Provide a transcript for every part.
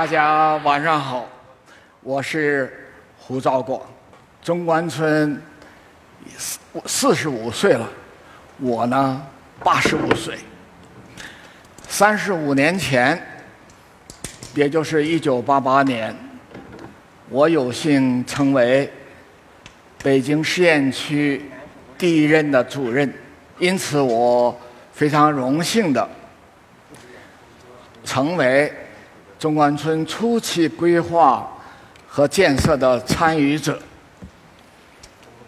大家晚上好，我是胡兆广。中关村四四十五岁了，我呢八十五岁。三十五年前，也就是一九八八年，我有幸成为北京实验区第一任的主任，因此我非常荣幸的成为中关村初期规划和建设的参与者，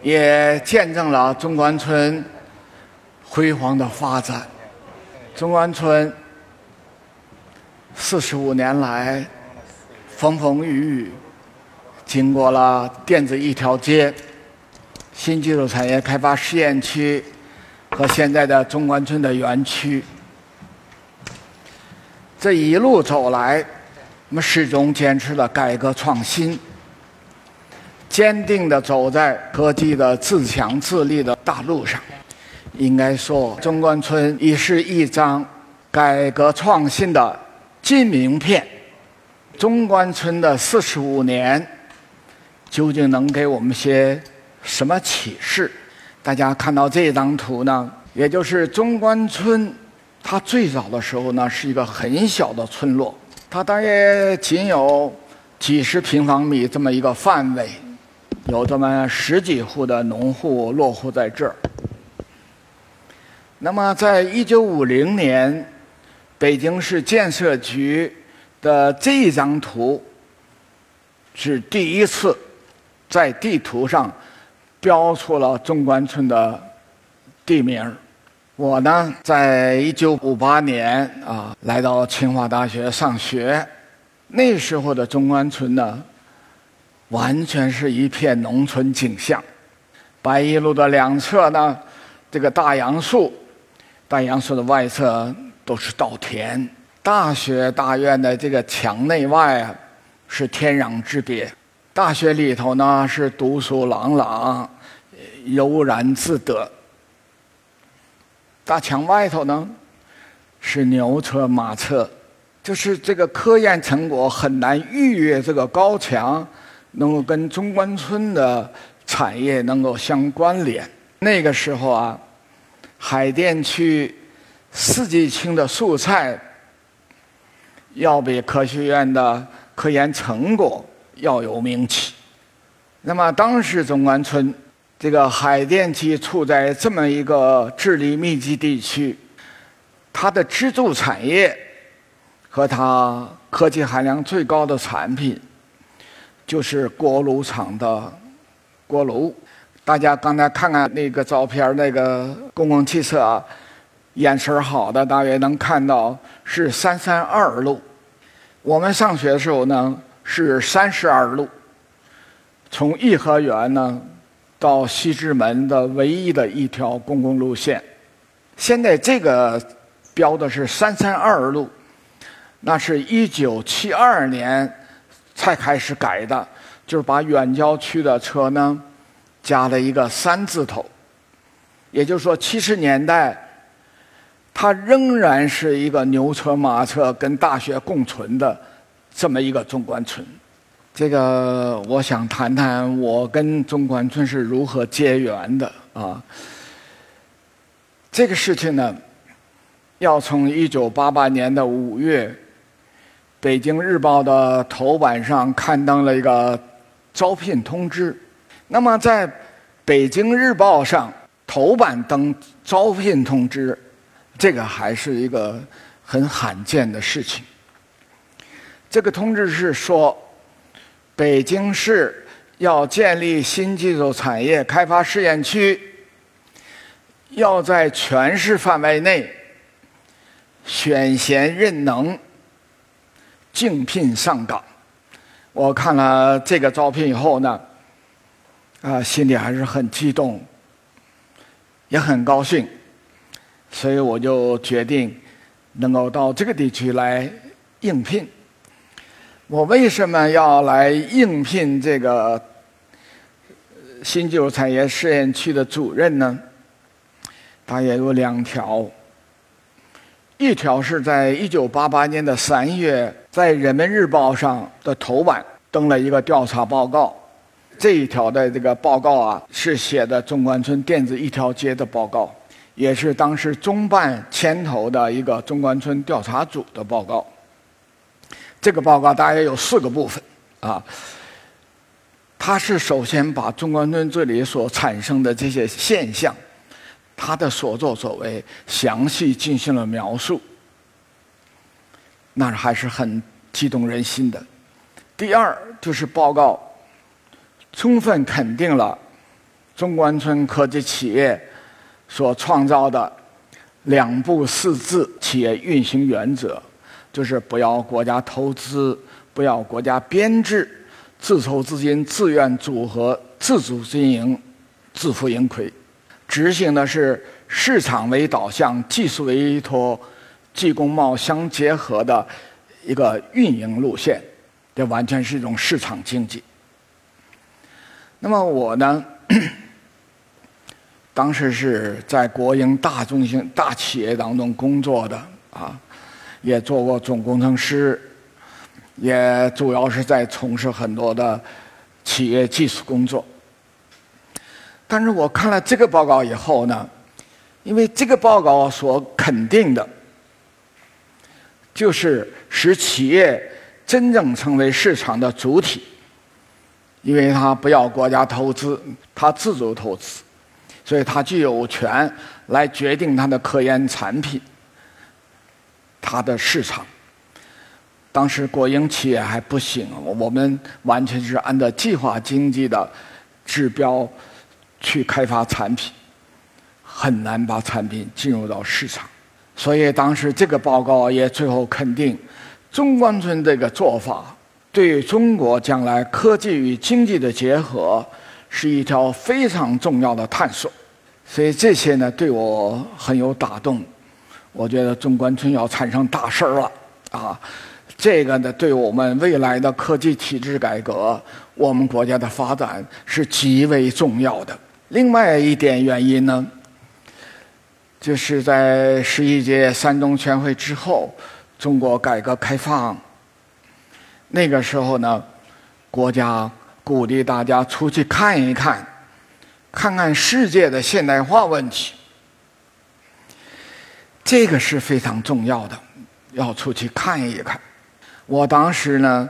也见证了中关村辉煌的发展。中关村四十五年来风风雨雨，经过了电子一条街、新技术产业开发试验区和现在的中关村的园区，这一路走来。我们始终坚持了改革创新，坚定地走在科技的自强自立的大路上。应该说，中关村已是一张改革创新的金名片。中关村的四十五年，究竟能给我们些什么启示？大家看到这张图呢，也就是中关村，它最早的时候呢，是一个很小的村落。它大约仅有几十平方米这么一个范围，有这么十几户的农户落户在这儿。那么，在一九五零年，北京市建设局的这张图是第一次在地图上标出了中关村的地名。我呢，在一九五八年啊，来到清华大学上学。那时候的中关村呢，完全是一片农村景象。白一路的两侧呢，这个大杨树，大杨树的外侧都是稻田。大学大院的这个墙内外啊，是天壤之别。大学里头呢，是读书朗朗，悠然自得。大墙外头呢，是牛车马车，就是这个科研成果很难逾越这个高墙，能够跟中关村的产业能够相关联。那个时候啊，海淀区四季青的蔬菜要比科学院的科研成果要有名气。那么当时中关村。这个海淀区处在这么一个智力密集地区，它的支柱产业和它科技含量最高的产品，就是锅炉厂的锅炉。大家刚才看看那个照片，那个公共汽车啊，眼神好的大约能看到是三三二路。我们上学的时候呢是三十二路，从颐和园呢。到西直门的唯一的一条公共路线，现在这个标的是三三二路，那是一九七二年才开始改的，就是把远郊区的车呢加了一个三字头，也就是说七十年代它仍然是一个牛车马车跟大学共存的这么一个中关村。这个我想谈谈我跟中关村是如何结缘的啊。这个事情呢，要从一九八八年的五月，《北京日报》的头版上刊登了一个招聘通知。那么，在《北京日报》上头版登招聘通知，这个还是一个很罕见的事情。这个通知是说。北京市要建立新技术产业开发试验区，要在全市范围内选贤任能、竞聘上岗。我看了这个招聘以后呢，啊，心里还是很激动，也很高兴，所以我就决定能够到这个地区来应聘。我为什么要来应聘这个新技术产业试验区的主任呢？大约有两条。一条是在一九八八年的三月，在《人民日报》上的头版登了一个调查报告。这一条的这个报告啊，是写的中关村电子一条街的报告，也是当时中办牵头的一个中关村调查组的报告。这个报告大约有四个部分啊，它是首先把中关村这里所产生的这些现象，他的所作所为详细进行了描述，那还是很激动人心的。第二就是报告。充分肯定了中关村科技企业所创造的两步四字企业运行原则，就是不要国家投资，不要国家编制，自筹资金、自愿组合、自主经营、自负盈亏，执行的是市场为导向、技术为依托、技工贸相结合的一个运营路线，这完全是一种市场经济。那么我呢，当时是在国营大中型大企业当中工作的啊，也做过总工程师，也主要是在从事很多的企业技术工作。但是我看了这个报告以后呢，因为这个报告所肯定的，就是使企业真正成为市场的主体。因为他不要国家投资，他自主投资，所以他具有权来决定他的科研产品，他的市场。当时国营企业还不行，我们完全是按照计划经济的指标去开发产品，很难把产品进入到市场。所以当时这个报告也最后肯定中关村这个做法。对中国将来科技与经济的结合，是一条非常重要的探索。所以这些呢，对我很有打动。我觉得中关村要产生大事儿了啊！这个呢，对我们未来的科技体制改革，我们国家的发展是极为重要的。另外一点原因呢，就是在十一届三中全会之后，中国改革开放。那个时候呢，国家鼓励大家出去看一看，看看世界的现代化问题，这个是非常重要的，要出去看一看。我当时呢，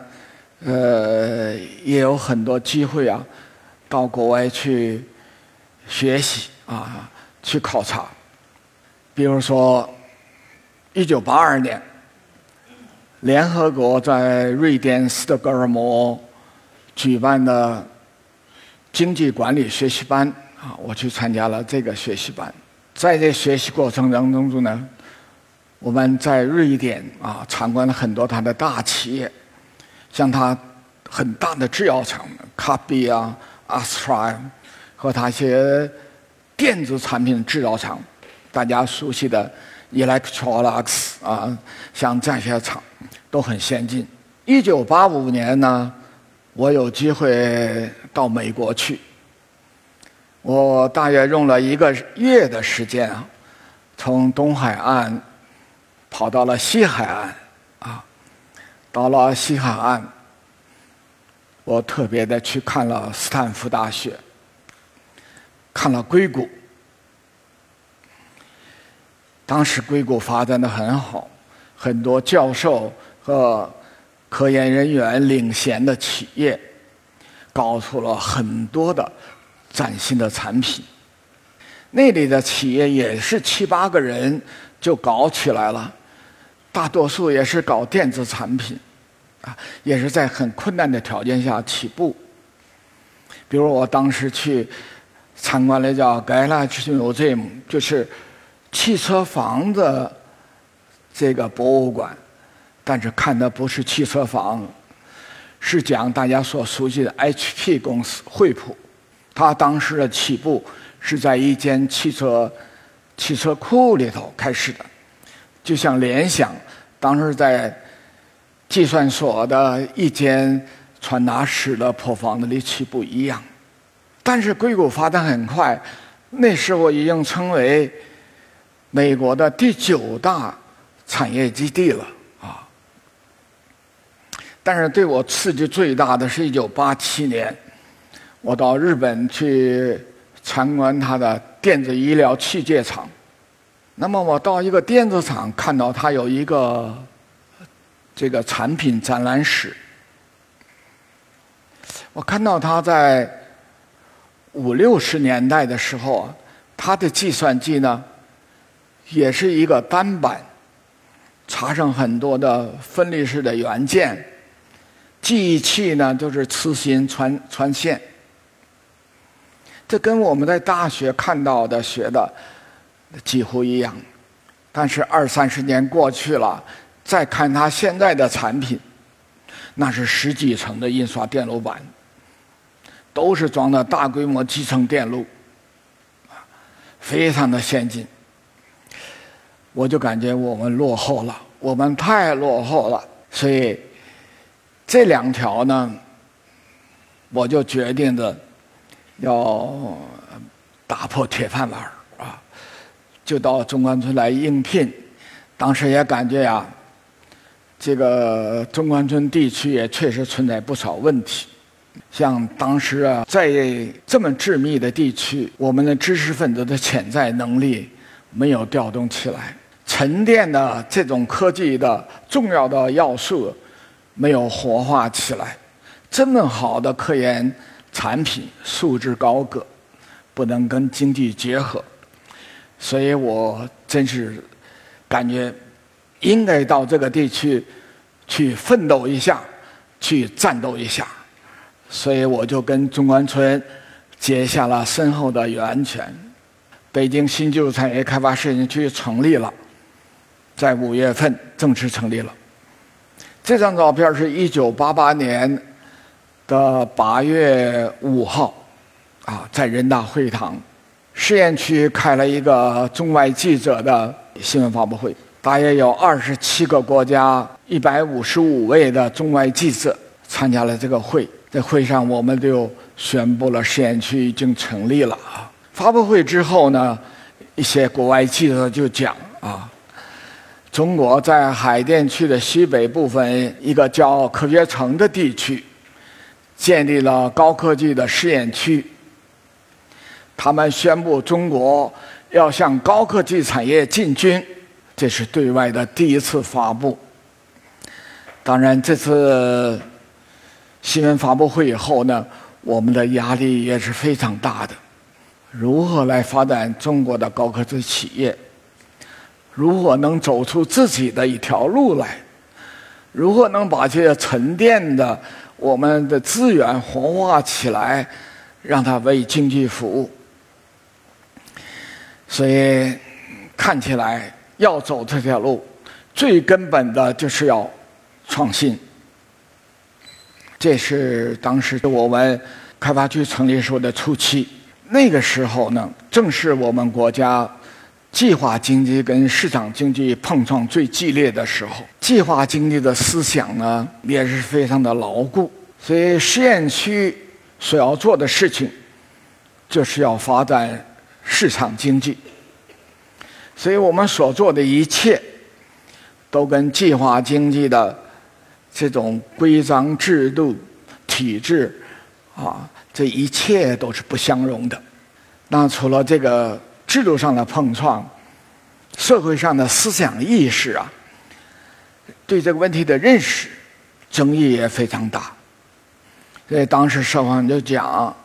呃，也有很多机会啊，到国外去学习啊，去考察。比如说，一九八二年。联合国在瑞典斯德哥尔摩举办的经济管理学习班啊，我去参加了这个学习班。在这学习过程当中呢，我们在瑞典啊参观了很多它的大企业，像它很大的制药厂卡比啊、阿斯特和它一些电子产品制造厂，大家熟悉的 Electrolux 啊，像这些厂。都很先进。一九八五年呢，我有机会到美国去，我大约用了一个月的时间啊，从东海岸跑到了西海岸，啊，到了西海岸，我特别的去看了斯坦福大学，看了硅谷，当时硅谷发展的很好，很多教授。和科研人员领衔的企业，搞出了很多的崭新的产品。那里的企业也是七八个人就搞起来了，大多数也是搞电子产品，啊，也是在很困难的条件下起步。比如我当时去参观了叫 Garage Museum，就是汽车房的这个博物馆。但是看的不是汽车房，是讲大家所熟悉的 HP 公司惠普。他当时的起步是在一间汽车汽车库里头开始的，就像联想当时在计算所的一间传达室的破房子里起步一样。但是硅谷发展很快，那时候已经成为美国的第九大产业基地了啊。但是对我刺激最大的是一九八七年，我到日本去参观他的电子医疗器械厂。那么我到一个电子厂，看到他有一个这个产品展览室。我看到他在五六十年代的时候啊，他的计算机呢，也是一个单板，插上很多的分立式的元件，记忆器呢就是磁芯传传线。这跟我们在大学看到的学的几乎一样，但是二三十年过去了，再看他现在的产品，那是十几层的印刷电路板。都是装的大规模集成电路，非常的先进。我就感觉我们落后了，我们太落后了。所以这两条呢，我就决定的要打破铁饭碗啊，就到中关村来应聘。当时也感觉呀，这个中关村地区也确实存在不少问题。像当时啊，在这么致密的地区，我们的知识分子的潜在能力没有调动起来，沉淀的这种科技的重要的要素没有活化起来，这么好的科研产品素质高个，不能跟经济结合，所以我真是感觉应该到这个地区去奋斗一下，去战斗一下。所以我就跟中关村结下了深厚的源泉。北京新技术产业开发试验区成立了，在五月份正式成立了。这张照片是一九八八年的八月五号，啊，在人大会堂试验区开了一个中外记者的新闻发布会，大约有二十七个国家一百五十五位的中外记者参加了这个会。在会上，我们就宣布了试验区已经成立了啊。发布会之后呢，一些国外记者就讲啊，中国在海淀区的西北部分一个叫科学城的地区，建立了高科技的试验区。他们宣布中国要向高科技产业进军，这是对外的第一次发布。当然，这次。新闻发布会以后呢，我们的压力也是非常大的。如何来发展中国的高科技企业？如何能走出自己的一条路来？如何能把这些沉淀的我们的资源活化起来，让它为经济服务？所以看起来要走这条路，最根本的就是要创新。这是当时我们开发区成立时候的初期，那个时候呢，正是我们国家计划经济跟市场经济碰撞最激烈的时候。计划经济的思想呢，也是非常的牢固。所以试验区所要做的事情，就是要发展市场经济。所以我们所做的一切，都跟计划经济的。这种规章制度、体制，啊，这一切都是不相容的。那除了这个制度上的碰撞，社会上的思想意识啊，对这个问题的认识，争议也非常大。所以当时社会上就讲，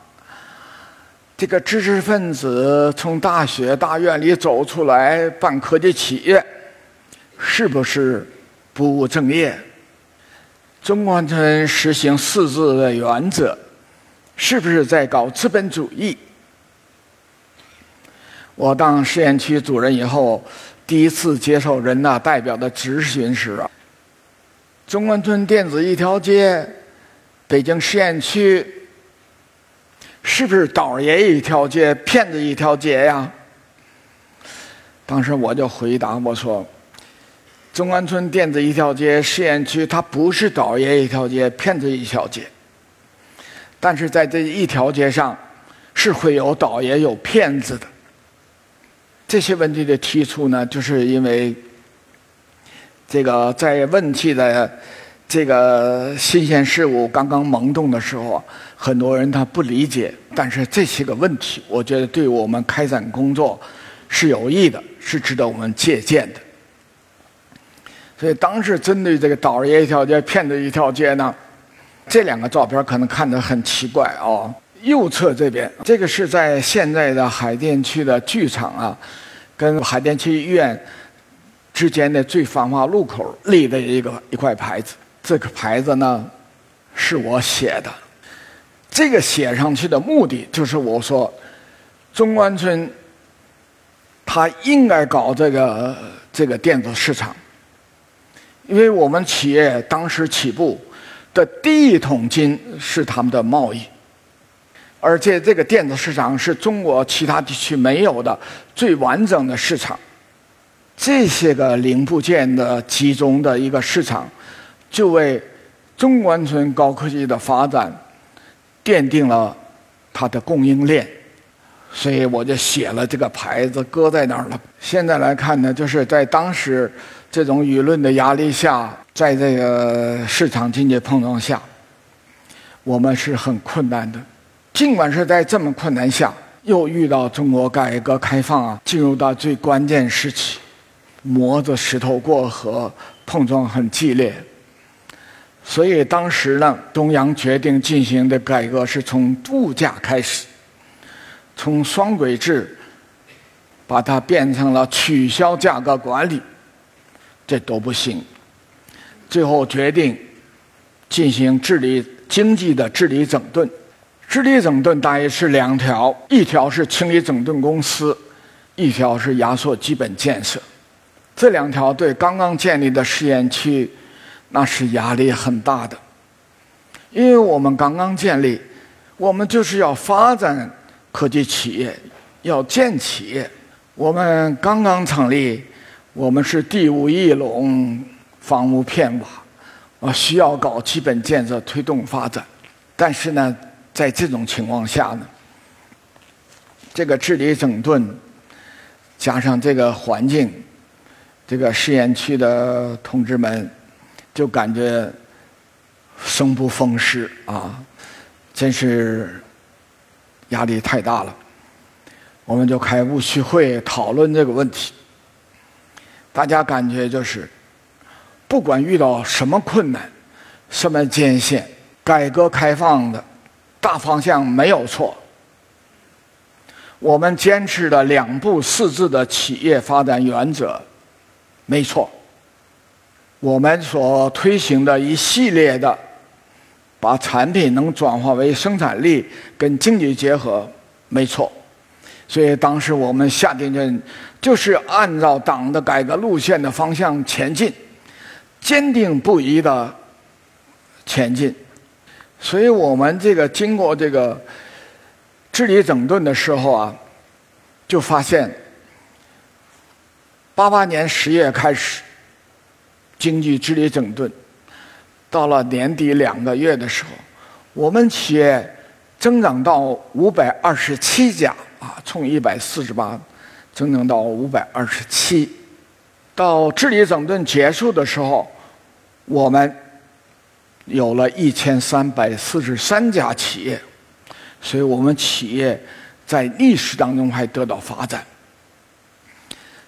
这个知识分子从大学大院里走出来办科技企业，是不是不务正业？中关村实行四字的原则，是不是在搞资本主义？我当试验区主任以后，第一次接受人大代表的质询时啊，中关村电子一条街，北京试验区，是不是倒爷一条街，骗子一条街呀？当时我就回答我说。中关村电子一条街试验区，它不是倒爷一条街、骗子一条街，但是在这一条街上，是会有倒爷、有骗子的。这些问题的提出呢，就是因为这个在问题的这个新鲜事物刚刚萌动的时候，很多人他不理解，但是这些个问题，我觉得对我们开展工作是有益的，是值得我们借鉴的。所以当时针对这个倒爷一条街、骗子一条街呢，这两个照片可能看着很奇怪哦。右侧这边，这个是在现在的海淀区的剧场啊，跟海淀区医院之间的最繁华路口立的一个一块牌子。这个牌子呢，是我写的。这个写上去的目的就是我说，中关村他应该搞这个这个电子市场，因为我们企业当时起步的第一桶金是他们的贸易，而且这个电子市场是中国其他地区没有的最完整的市场，这些个零部件的集中的一个市场。就为中关村高科技的发展奠定了它的供应链，所以我就写了这个牌子，搁在那儿了。现在来看呢，就是在当时这种舆论的压力下，在这个市场经济碰撞下，我们是很困难的。尽管是在这么困难下，又遇到中国改革开放啊，进入到最关键时期，磨着石头过河，碰撞很激烈。所以当时呢，中央决定进行的改革是从物价开始，从双轨制把它变成了取消价格管理，这都不行。最后决定进行治理经济的治理整顿，治理整顿大约是两条：一条是清理整顿公司，一条是压缩基本建设。这两条对刚刚建立的试验区。那是压力很大的，因为我们刚刚建立，我们就是要发展科技企业，要建企业。我们刚刚成立，我们是地无一垄，房屋片瓦，啊，需要搞基本建设推动发展。但是呢，在这种情况下呢，这个治理整顿，加上这个环境，这个试验区的同志们。就感觉生不逢时啊，真是压力太大了。我们就开务虚会讨论这个问题，大家感觉就是，不管遇到什么困难、什么艰险，改革开放的大方向没有错。我们坚持的两步四字的企业发展原则没错。我们所推行的一系列的，把产品能转化为生产力跟经济结合，没错。所以当时我们下定决心，就是按照党的改革路线的方向前进，坚定不移的前进。所以我们这个经过这个治理整顿的时候啊，就发现，八八年十月开始。经济治理整顿，到了年底两个月的时候，我们企业增长到五百二十七家啊，从一百四十八增长到五百二十七。到治理整顿结束的时候，我们有了一千三百四十三家企业，所以我们企业在历史当中还得到发展，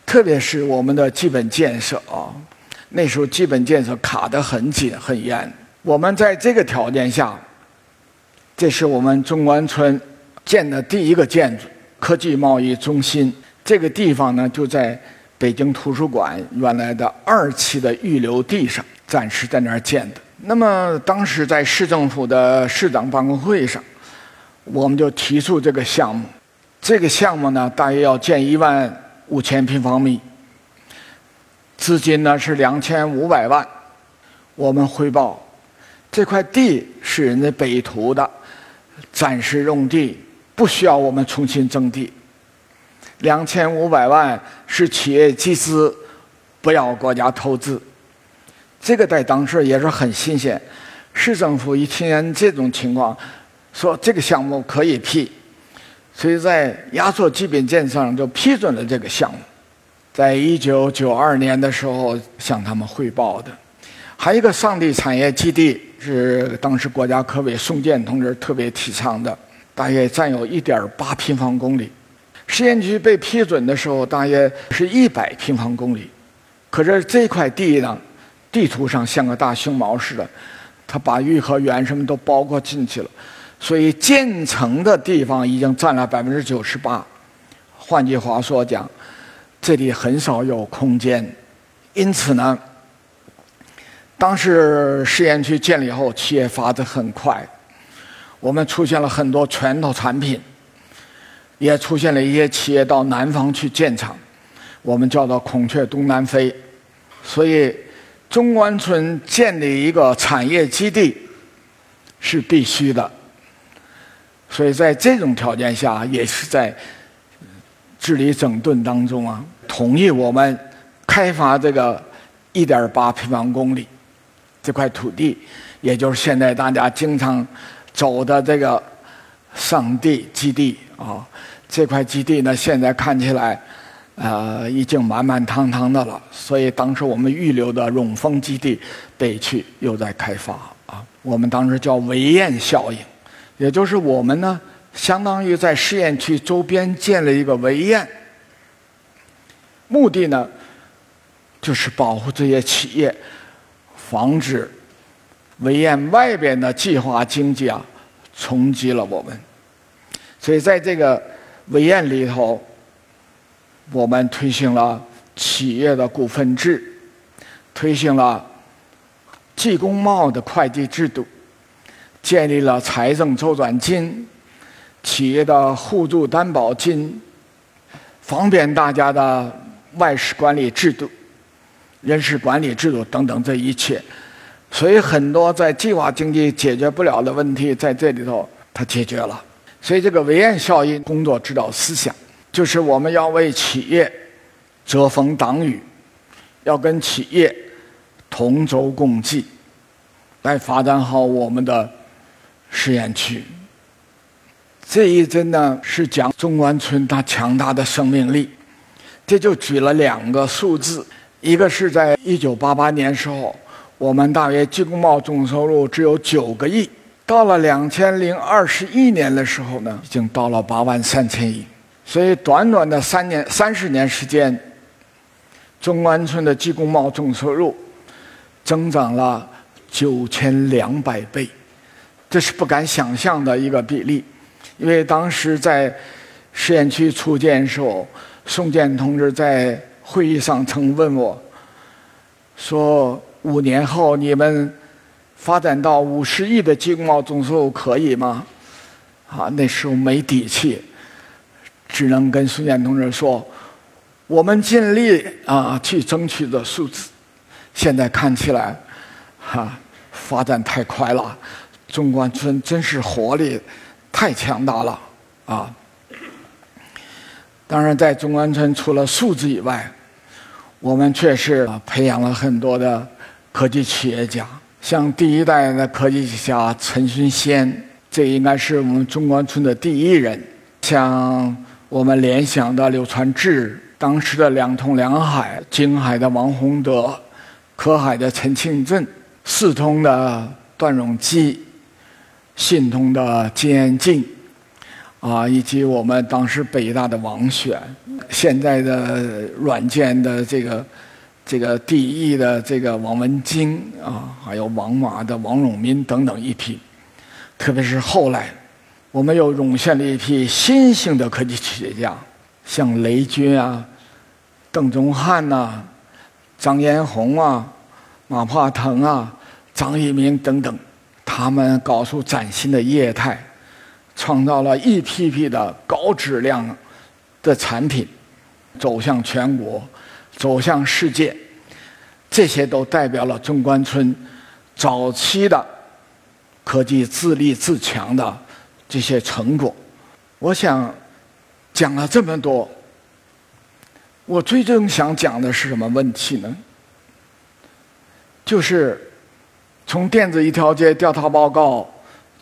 特别是我们的基本建设啊。那时候基本建设卡得很紧很严，我们在这个条件下，这是我们中关村建的第一个建筑——科技贸易中心。这个地方呢，就在北京图书馆原来的二期的预留地上，暂时在那儿建的。那么当时在市政府的市长办公会上，我们就提出这个项目。这个项目呢，大约要建一万五千平方米。资金呢是两千五百万，我们汇报，这块地是人家北图的，暂时用地，不需要我们重新征地。两千五百万是企业集资，不要国家投资。这个在当时也是很新鲜，市政府一听见这种情况，说这个项目可以批，所以在压缩基本建设上就批准了这个项目。在一九九二年的时候向他们汇报的，还有一个上地产业基地是当时国家科委宋健同志特别提倡的，大约占有一点八平方公里。试验区被批准的时候，大约是一百平方公里。可是这块地呢，地图上像个大熊猫似的，它把颐和园什么都包括进去了，所以建成的地方已经占了百分之九十八。换句话说讲，这里很少有空间，因此呢。当时试验区建立后，企业发展很快，我们出现了很多拳头产品，也出现了一些企业到南方去建厂，我们叫做“孔雀东南飞”。所以，中关村建立一个产业基地是必须的。所以在这种条件下，也是在治理整顿当中啊，同意我们开发这个一点八平方公里。这块土地，也就是现在大家经常走的这个上地基地啊。这块基地呢，现在看起来，呃，已经满满当当的了。所以当时我们预留的永丰基地北区又在开发啊。我们当时叫围堰效应，也就是我们呢，相当于在试验区周边建了一个围堰，目的呢，就是保护这些企业。防止围堰外边的计划经济啊冲击了我们，所以在这个围堰里头，我们推行了企业的股份制，推行了计公贸的会计制度，建立了财政周转金、企业的互助担保金，方便大家的外事管理制度。人事管理制度等等，这一切，所以很多在计划经济解决不了的问题，在这里头它解决了。所以这个围堰效应工作指导思想，就是我们要为企业遮风挡雨，要跟企业同舟共济，来发展好我们的试验区。这一针呢，是讲中关村它强大的生命力。这就举了两个数字。一个是在一九八八年时候，我们大约经工贸总收入只有九个亿，到了两千零二十一年的时候呢，已经到了八万三千亿，所以短短的三年三十年时间，中关村的技工贸总收入增长了九千两百倍，这是不敢想象的一个比例，因为当时在试验区初建时候，宋健同志在。会议上曾问我，说五年后你们发展到五十亿的经贸总收入可以吗？啊，那时候没底气，只能跟孙建同志说，我们尽力啊去争取的数字。现在看起来，哈，发展太快了，中关村真是活力太强大了啊！当然，在中关村除了数字以外，我们确实培养了很多的科技企业家，像第一代的科技家陈勋先，这应该是我们中关村的第一人。像我们联想的柳传志，当时的两通两海、京海的王洪德、科海的陈庆振、四通的段永基、信通的金延进。啊，以及我们当时北大的王选，现在的软件的这个这个第一的这个王文京啊，还有王马的王永民等等一批，特别是后来，我们又涌现了一批新兴的科技企业家，像雷军啊、邓中汉呐、张延红啊、马化腾啊、张一鸣等等，他们搞出崭新的业态。创造了一批批的高质量的产品，走向全国，走向世界，这些都代表了中关村早期的科技自立自强的这些成果。我想讲了这么多，我最终想讲的是什么问题呢？就是从电子一条街调查报告。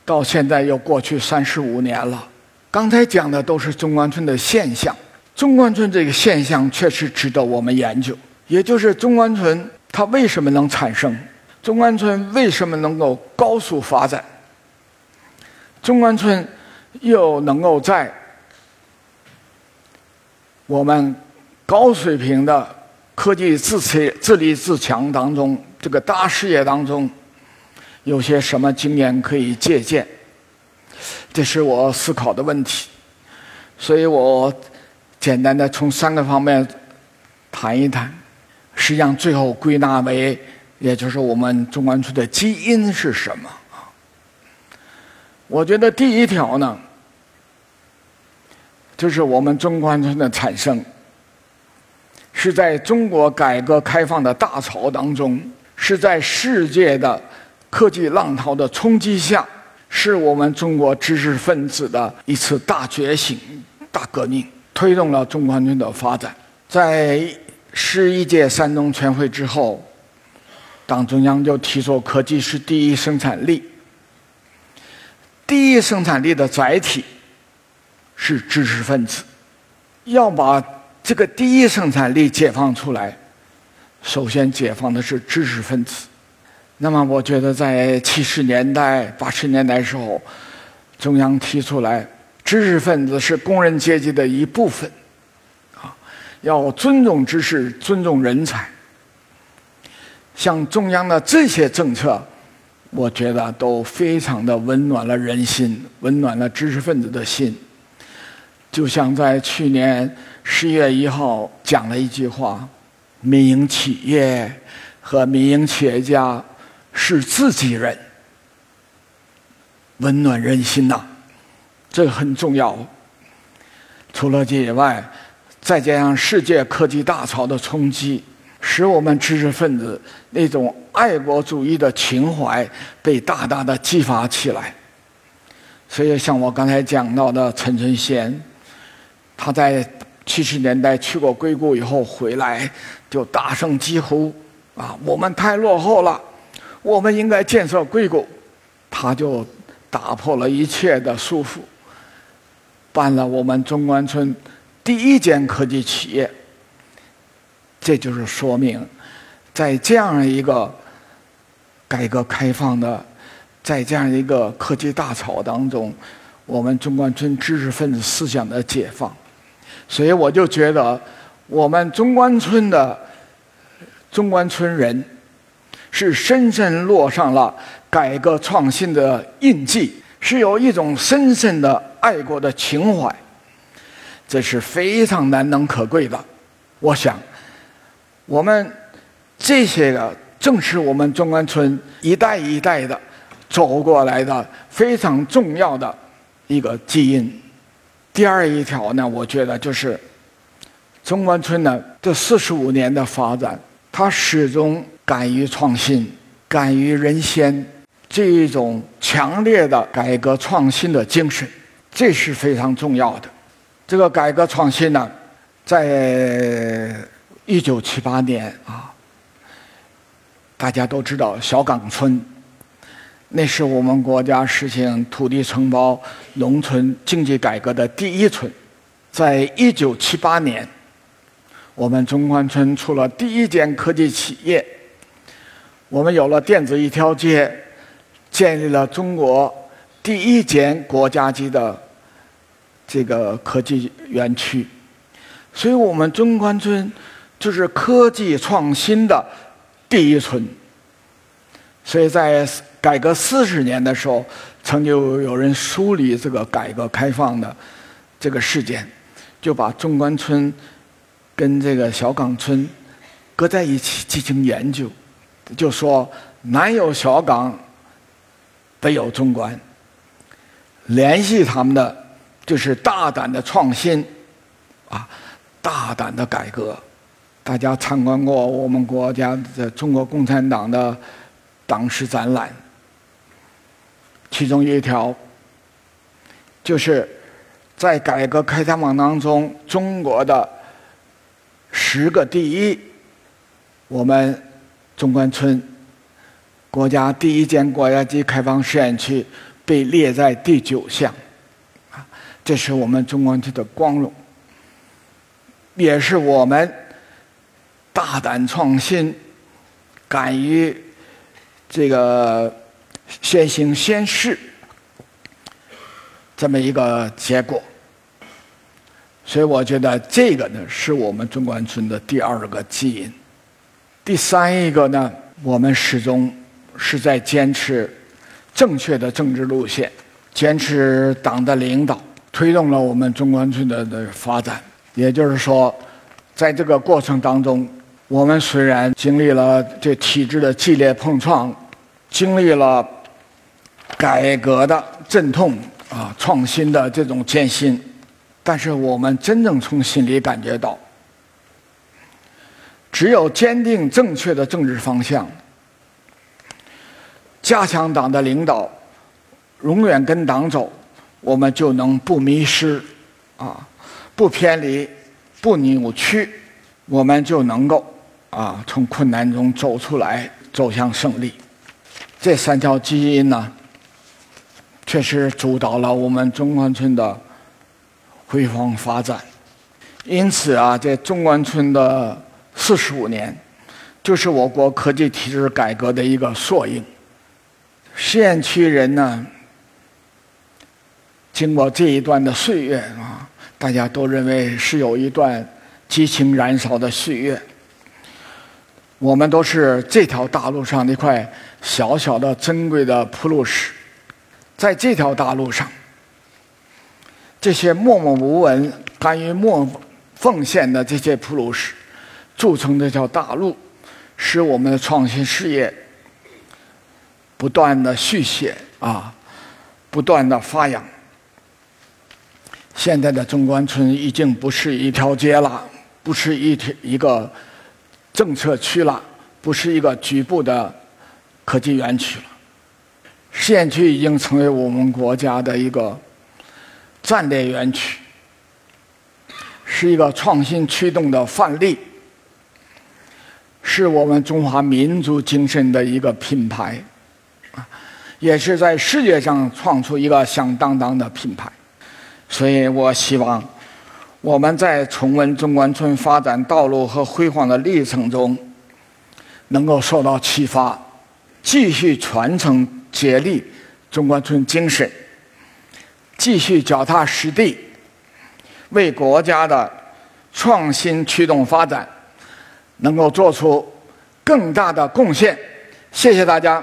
到现在又过去三十五年了，刚才讲的都是中关村的现象。中关村这个现象确实值得我们研究，也就是中关村它为什么能产生？中关村为什么能够高速发展？中关村又能够在我们高水平的科技自持、自立自强当中，这个大事业当中，有些什么经验可以借鉴？这是我思考的问题。所以我简单的从三个方面谈一谈。实际上，最后归纳为，也就是我们中关村的基因是什么？我觉得第一条呢，就是我们中关村的产生，是在中国改革开放的大潮当中，是在世界的科技浪潮的冲击下，是我们中国知识分子的一次大觉醒、大革命，推动了中关村的发展，在。十一届三中全会之后，党中央就提出科技是第一生产力，第一生产力的载体是知识分子，要把这个第一生产力解放出来，首先解放的是知识分子。那么，我觉得在七十年代、八十年代时候，中央提出来，知识分子是工人阶级的一部分。啊要尊重知识，尊重人才。像中央的这些政策，我觉得都非常的温暖了人心，温暖了知识分子的心。就像在去年十一月一号讲了一句话：“民营企业和民营企业家是自己人。”温暖人心呐，这个很重要。除了这以外。再加上世界科技大潮的冲击，使我们知识分子那种爱国主义的情怀被大大的激发起来。所以，像我刚才讲到的陈春贤，他在七十年代去过硅谷以后回来，就大声疾呼：“啊，我们太落后了，我们应该建设硅谷。”他就打破了一切的束缚，办了我们中关村。第一间科技企业，这就是说明，在这样一个改革开放的，在这样一个科技大潮当中，我们中关村知识分子思想的解放，所以我就觉得，我们中关村的中关村人，是深深落上了改革创新的印记，是有一种深深的爱国的情怀。这是非常难能可贵的，我想，我们这些个正是我们中关村一代一代的走过来的非常重要的一个基因。第二一条呢，我觉得就是中关村呢这四十五年的发展，它始终敢于创新、敢于人先这一种强烈的改革创新的精神，这是非常重要的。这个改革创新呢，在一九七八年啊，大家都知道小岗村，那是我们国家实行土地承包、农村经济改革的第一村。在一九七八年，我们中关村出了第一间科技企业，我们有了电子一条街，建立了中国第一间国家级的。这个科技园区，所以我们中关村就是科技创新的第一村。所以在改革四十年的时候，曾经有人梳理这个改革开放的这个事件，就把中关村跟这个小岗村搁在一起进行研究，就说南有小岗，北有中关，联系他们的。就是大胆的创新，啊，大胆的改革。大家参观过我们国家的中国共产党的党史展览，其中一条就是在改革开放当中，中国的十个第一，我们中关村国家第一间国家级开放试验区被列在第九项。啊这是我们中关村的光荣，也是我们大胆创新、敢于这个先行先试这么一个结果。所以我觉得这个呢，是我们中关村的第二个基因。第三一个呢，我们始终是在坚持正确的政治路线，坚持党的领导，推动了我们中关村的的发展。也就是说，在这个过程当中，我们虽然经历了这体制的激烈碰撞，经历了改革的阵痛啊，创新的这种艰辛。但是我们真正从心里感觉到，只有坚定正确的政治方向，加强党的领导，永远跟党走，我们就能不迷失，啊，不偏离，不扭曲，我们就能够啊从困难中走出来，走向胜利。这三条基因呢，确实主导了我们中关村的。辉煌发展，因此啊，在中关村的四十五年，就是我国科技体制改革的一个缩影。实验区人呢，经过这一段的岁月啊，大家都认为是有一段激情燃烧的岁月。我们都是这条大路上的一块小小的珍贵的铺路石，在这条大路上。这些默默无闻、甘于默奉献的这些铺路石，铸成这条大路，使我们的创新事业不断的续写啊，不断的发扬。现在的中关村已经不是一条街了，不是一条一个政策区了，不是一个局部的科技园区了，实验区已经成为我们国家的一个。战略园区是一个创新驱动的范例，是我们中华民族精神的一个品牌，也是在世界上创出一个响当当的品牌。所以我希望我们在重温中关村发展道路和辉煌的历程中，能够受到启发，继续传承接力中关村精神。继续脚踏实地，为国家的创新驱动发展，能够做出更大的贡献。谢谢大家。